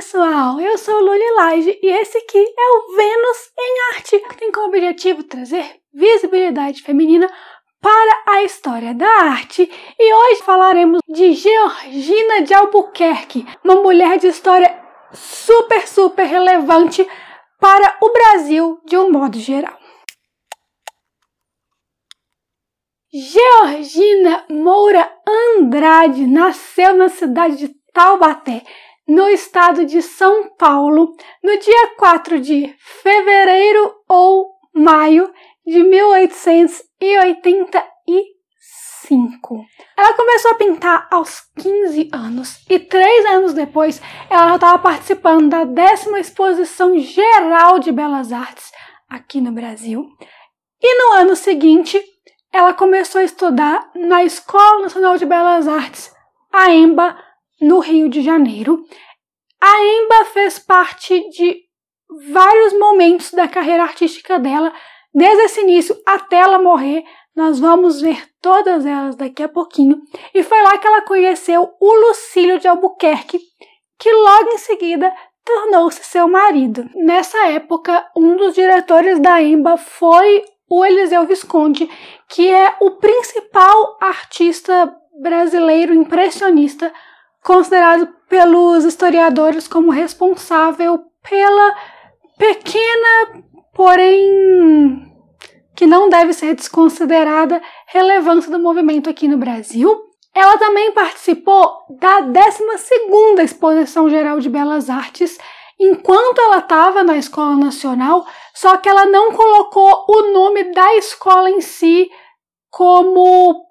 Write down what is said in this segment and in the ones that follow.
pessoal, eu sou Luli Laje e esse aqui é o Vênus em Arte, que tem como objetivo trazer visibilidade feminina para a história da arte e hoje falaremos de Georgina de Albuquerque, uma mulher de história super, super relevante para o Brasil de um modo geral. Georgina Moura Andrade nasceu na cidade de Taubaté, no estado de São Paulo, no dia 4 de fevereiro ou maio de 1885. Ela começou a pintar aos 15 anos e três anos depois ela estava participando da décima exposição geral de belas artes aqui no Brasil. E no ano seguinte ela começou a estudar na Escola Nacional de Belas Artes, a EMBA, no Rio de Janeiro. A Emba fez parte de vários momentos da carreira artística dela, desde esse início até ela morrer. Nós vamos ver todas elas daqui a pouquinho. E foi lá que ela conheceu o Lucílio de Albuquerque, que logo em seguida tornou-se seu marido. Nessa época, um dos diretores da Emba foi o Eliseu Visconde, que é o principal artista brasileiro impressionista considerado pelos historiadores como responsável pela pequena, porém que não deve ser desconsiderada, relevância do movimento aqui no Brasil. Ela também participou da 12ª Exposição Geral de Belas Artes, enquanto ela estava na Escola Nacional, só que ela não colocou o nome da escola em si como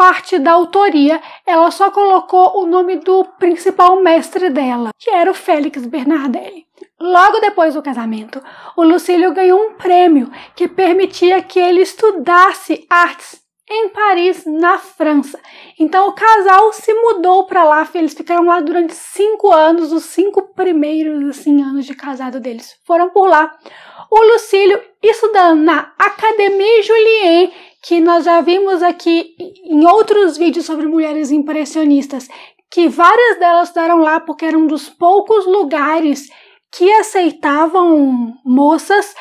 parte da autoria, ela só colocou o nome do principal mestre dela, que era o Félix Bernardelli. Logo depois do casamento, o Lucílio ganhou um prêmio que permitia que ele estudasse artes em Paris, na França. Então o casal se mudou para lá, eles ficaram lá durante cinco anos, os cinco primeiros assim, anos de casado deles foram por lá. O Lucílio estudando na Académie Julien, que nós já vimos aqui em outros vídeos sobre mulheres impressionistas, que várias delas deram lá porque eram um dos poucos lugares que aceitavam moças,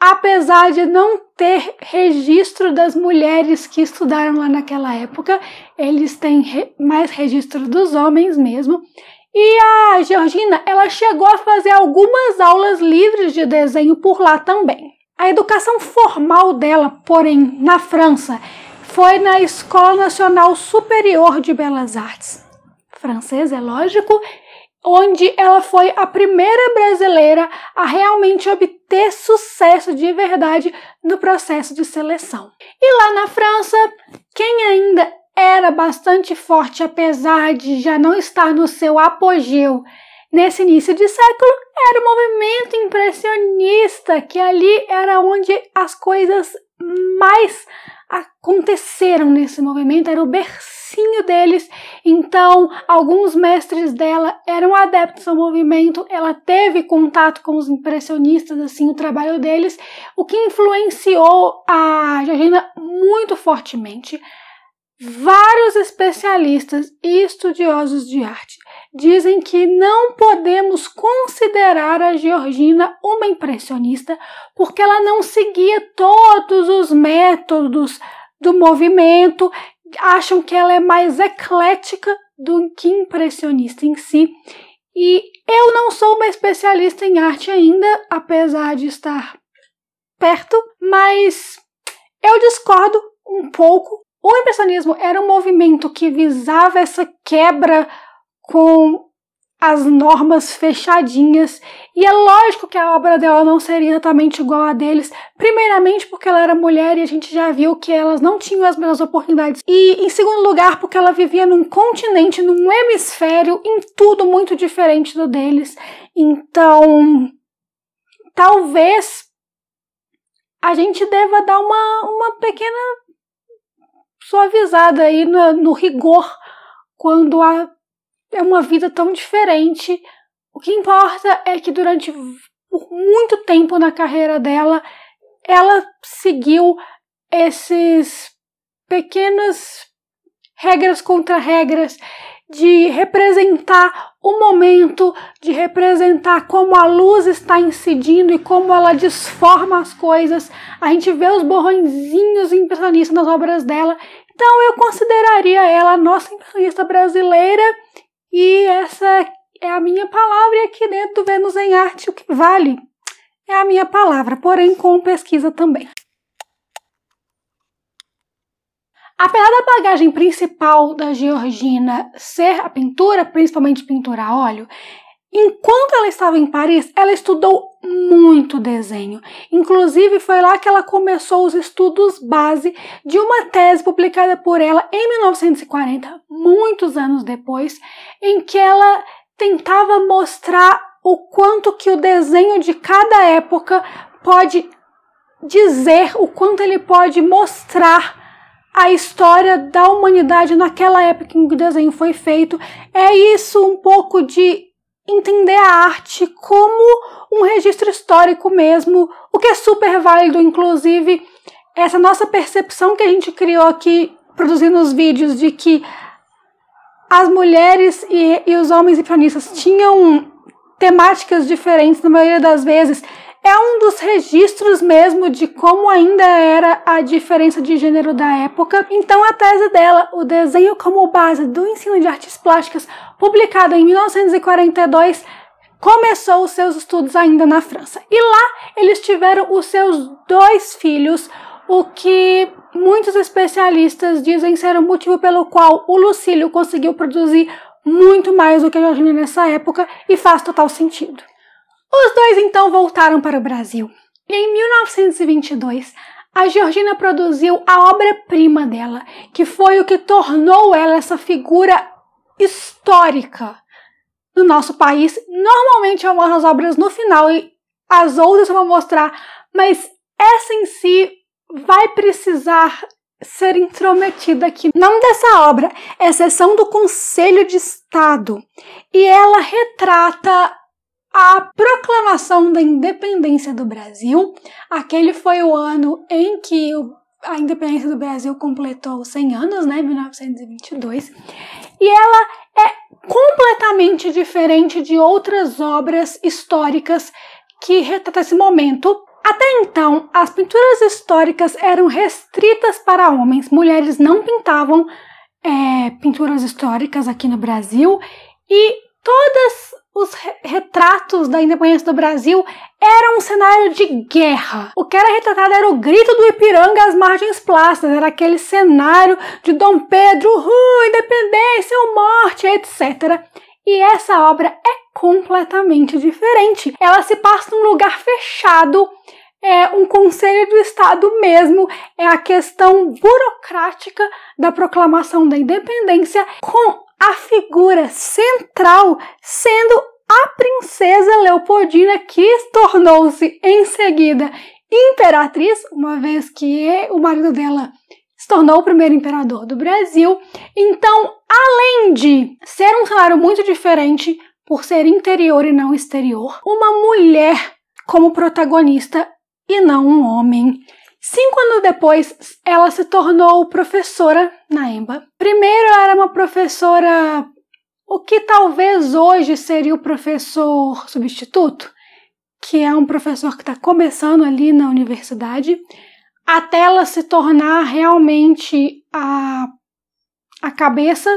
apesar de não ter registro das mulheres que estudaram lá naquela época, eles têm mais registro dos homens mesmo. E a Georgina, ela chegou a fazer algumas aulas livres de desenho por lá também. A educação formal dela, porém, na França, foi na Escola Nacional Superior de Belas Artes, francesa, é lógico, onde ela foi a primeira brasileira a realmente obter sucesso de verdade no processo de seleção. E lá na França, quem ainda era bastante forte, apesar de já não estar no seu apogeu nesse início de século, era o movimento impressionista, que ali era onde as coisas mais aconteceram nesse movimento, era o bercinho deles. Então, alguns mestres dela eram adeptos ao movimento, ela teve contato com os impressionistas, assim, o trabalho deles, o que influenciou a Georgina muito fortemente. Vários especialistas e estudiosos de arte dizem que não podemos considerar a Georgina uma impressionista porque ela não seguia todos os métodos do movimento, acham que ela é mais eclética do que impressionista em si. E eu não sou uma especialista em arte ainda, apesar de estar perto, mas eu discordo um pouco o impressionismo era um movimento que visava essa quebra com as normas fechadinhas, e é lógico que a obra dela não seria exatamente igual a deles, primeiramente porque ela era mulher e a gente já viu que elas não tinham as mesmas oportunidades, e em segundo lugar porque ela vivia num continente, num hemisfério, em tudo muito diferente do deles. Então, talvez a gente deva dar uma, uma pequena suavizada aí no, no rigor quando há, é uma vida tão diferente. O que importa é que durante muito tempo na carreira dela, ela seguiu esses pequenas regras contra regras de representar o momento, de representar como a luz está incidindo e como ela desforma as coisas. A gente vê os borrõezinhos impressionistas nas obras dela. Então eu consideraria ela a nossa impressionista brasileira e essa é a minha palavra e aqui dentro do Vênus em Arte o que vale é a minha palavra, porém com pesquisa também. Apesar da bagagem principal da Georgina ser a pintura, principalmente pintura a óleo, enquanto ela estava em Paris, ela estudou muito desenho. Inclusive, foi lá que ela começou os estudos base de uma tese publicada por ela em 1940, muitos anos depois, em que ela tentava mostrar o quanto que o desenho de cada época pode dizer, o quanto ele pode mostrar a história da humanidade naquela época em que o desenho foi feito. É isso um pouco de entender a arte como um registro histórico mesmo, o que é super válido, inclusive, essa nossa percepção que a gente criou aqui produzindo os vídeos de que as mulheres e, e os homens impressionistas tinham temáticas diferentes na maioria das vezes é um dos registros mesmo de como ainda era a diferença de gênero da época. Então, a tese dela, o desenho como base do ensino de artes plásticas, publicada em 1942, começou os seus estudos ainda na França. E lá eles tiveram os seus dois filhos, o que muitos especialistas dizem ser o motivo pelo qual o Lucílio conseguiu produzir muito mais do que a Georgina nessa época e faz total sentido. Os dois então voltaram para o Brasil. Em 1922, a Georgina produziu a obra-prima dela, que foi o que tornou ela essa figura histórica no nosso país. Normalmente eu mostro as obras no final e as outras eu vou mostrar, mas essa em si vai precisar ser intrometida aqui. O nome dessa obra é do Conselho de Estado e ela retrata a proclamação da independência do Brasil. Aquele foi o ano em que a independência do Brasil completou 100 anos, né, 1922. E ela é completamente diferente de outras obras históricas que retratam esse momento. Até então, as pinturas históricas eram restritas para homens. Mulheres não pintavam é, pinturas históricas aqui no Brasil e todas os retratos da independência do Brasil eram um cenário de guerra. O que era retratado era o grito do Ipiranga às margens plácidas, era aquele cenário de Dom Pedro, uh, independência ou morte, etc. E essa obra é completamente diferente. Ela se passa num lugar fechado, é um conselho do Estado mesmo, é a questão burocrática da proclamação da independência com a figura central sendo a princesa Leopoldina, que tornou-se em seguida imperatriz, uma vez que o marido dela se tornou o primeiro imperador do Brasil. Então, além de ser um cenário muito diferente, por ser interior e não exterior, uma mulher como protagonista e não um homem. Cinco anos depois, ela se tornou professora na EMBA. Primeiro, era uma professora, o que talvez hoje seria o professor substituto, que é um professor que está começando ali na universidade, até ela se tornar realmente a, a cabeça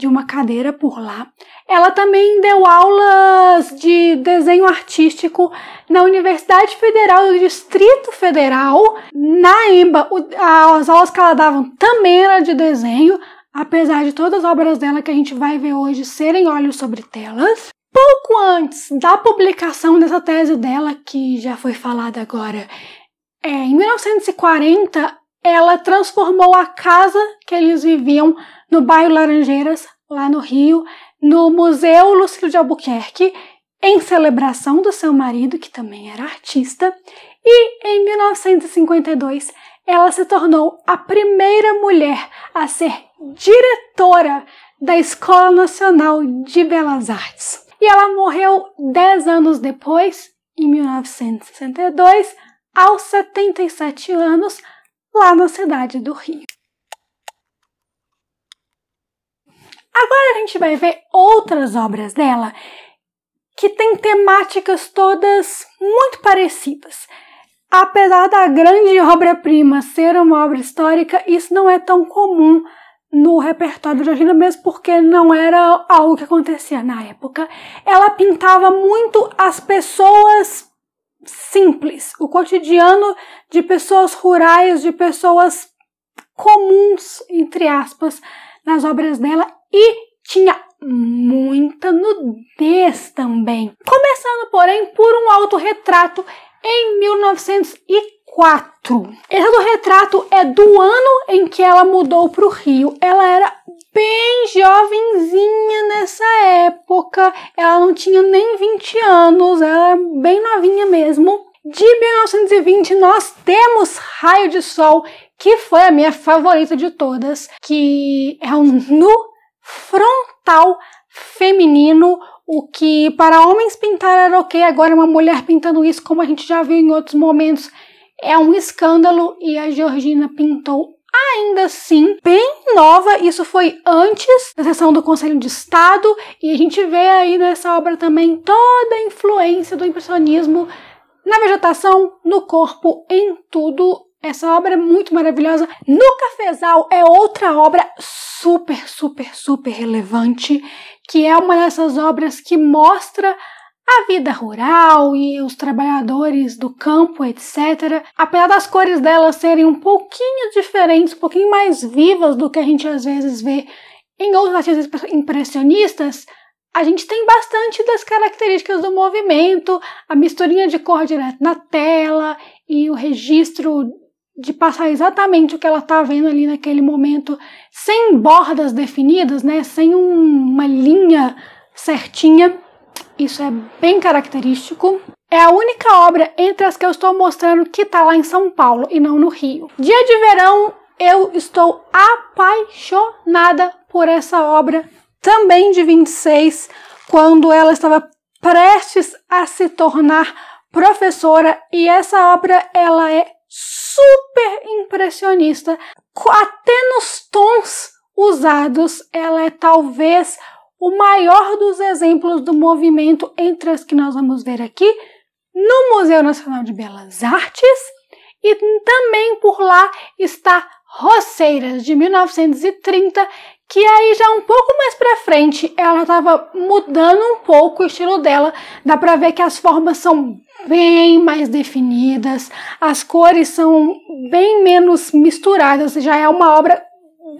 de uma cadeira por lá. Ela também deu aulas de desenho artístico na Universidade Federal do Distrito Federal. Na EMBA, as aulas que ela dava também eram de desenho, apesar de todas as obras dela que a gente vai ver hoje serem olhos sobre telas. Pouco antes da publicação dessa tese dela, que já foi falada agora, é, em 1940, ela transformou a casa que eles viviam no bairro Laranjeiras, lá no Rio, no Museu Lucílio de Albuquerque, em celebração do seu marido, que também era artista, e em 1952 ela se tornou a primeira mulher a ser diretora da Escola Nacional de Belas Artes. E ela morreu 10 anos depois, em 1962, aos 77 anos, lá na cidade do Rio. Agora a gente vai ver outras obras dela que têm temáticas todas muito parecidas. Apesar da grande obra-prima ser uma obra histórica, isso não é tão comum no repertório de Georgina, mesmo porque não era algo que acontecia na época. Ela pintava muito as pessoas simples, o cotidiano de pessoas rurais, de pessoas comuns, entre aspas, nas obras dela e tinha muita nudez também. Começando, porém, por um autorretrato em 1904. Esse do retrato é do ano em que ela mudou para o Rio. Ela era bem jovenzinha nessa época. Ela não tinha nem 20 anos, ela era bem novinha mesmo. De 1920 nós temos Raio de Sol, que foi a minha favorita de todas, que é um nu frontal feminino o que para homens pintar era ok, agora uma mulher pintando isso, como a gente já viu em outros momentos, é um escândalo e a Georgina pintou ainda assim bem nova. Isso foi antes da sessão do Conselho de Estado e a gente vê aí nessa obra também toda a influência do impressionismo na vegetação, no corpo, em tudo. Essa obra é muito maravilhosa. No Cafezal é outra obra super, super, super relevante que é uma dessas obras que mostra a vida rural e os trabalhadores do campo, etc. Apesar das cores delas serem um pouquinho diferentes, um pouquinho mais vivas do que a gente às vezes vê em outros artistas impressionistas, a gente tem bastante das características do movimento, a misturinha de cor direto na tela e o registro de passar exatamente o que ela está vendo ali naquele momento, sem bordas definidas, né? Sem um, uma linha certinha. Isso é bem característico. É a única obra entre as que eu estou mostrando que está lá em São Paulo e não no Rio. Dia de verão, eu estou apaixonada por essa obra, também de 26, quando ela estava prestes a se tornar professora e essa obra ela é super impressionista, até nos tons usados, ela é talvez o maior dos exemplos do movimento entre as que nós vamos ver aqui no Museu Nacional de Belas Artes e também por lá está Roceiras de 1930, que aí já um pouco mais para frente ela estava mudando um pouco o estilo dela. Dá para ver que as formas são bem mais definidas, as cores são bem menos misturadas, já é uma obra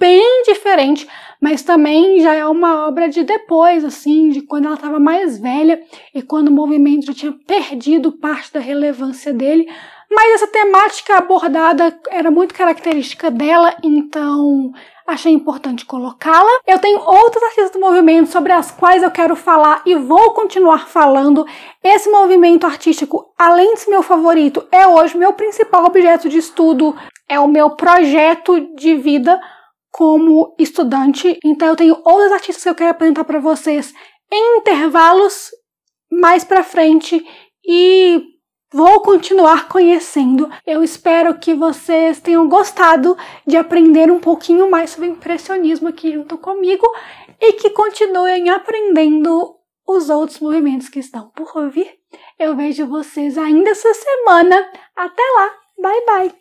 bem diferente, mas também já é uma obra de depois, assim, de quando ela estava mais velha e quando o movimento já tinha perdido parte da relevância dele. Mas essa temática abordada era muito característica dela, então achei importante colocá-la. Eu tenho outras artistas do movimento sobre as quais eu quero falar e vou continuar falando. Esse movimento artístico, além de ser meu favorito, é hoje meu principal objeto de estudo, é o meu projeto de vida como estudante. Então eu tenho outras artistas que eu quero apresentar para vocês em intervalos mais para frente e Vou continuar conhecendo. Eu espero que vocês tenham gostado de aprender um pouquinho mais sobre impressionismo aqui junto comigo e que continuem aprendendo os outros movimentos que estão por vir. Eu vejo vocês ainda essa semana. Até lá. Bye bye.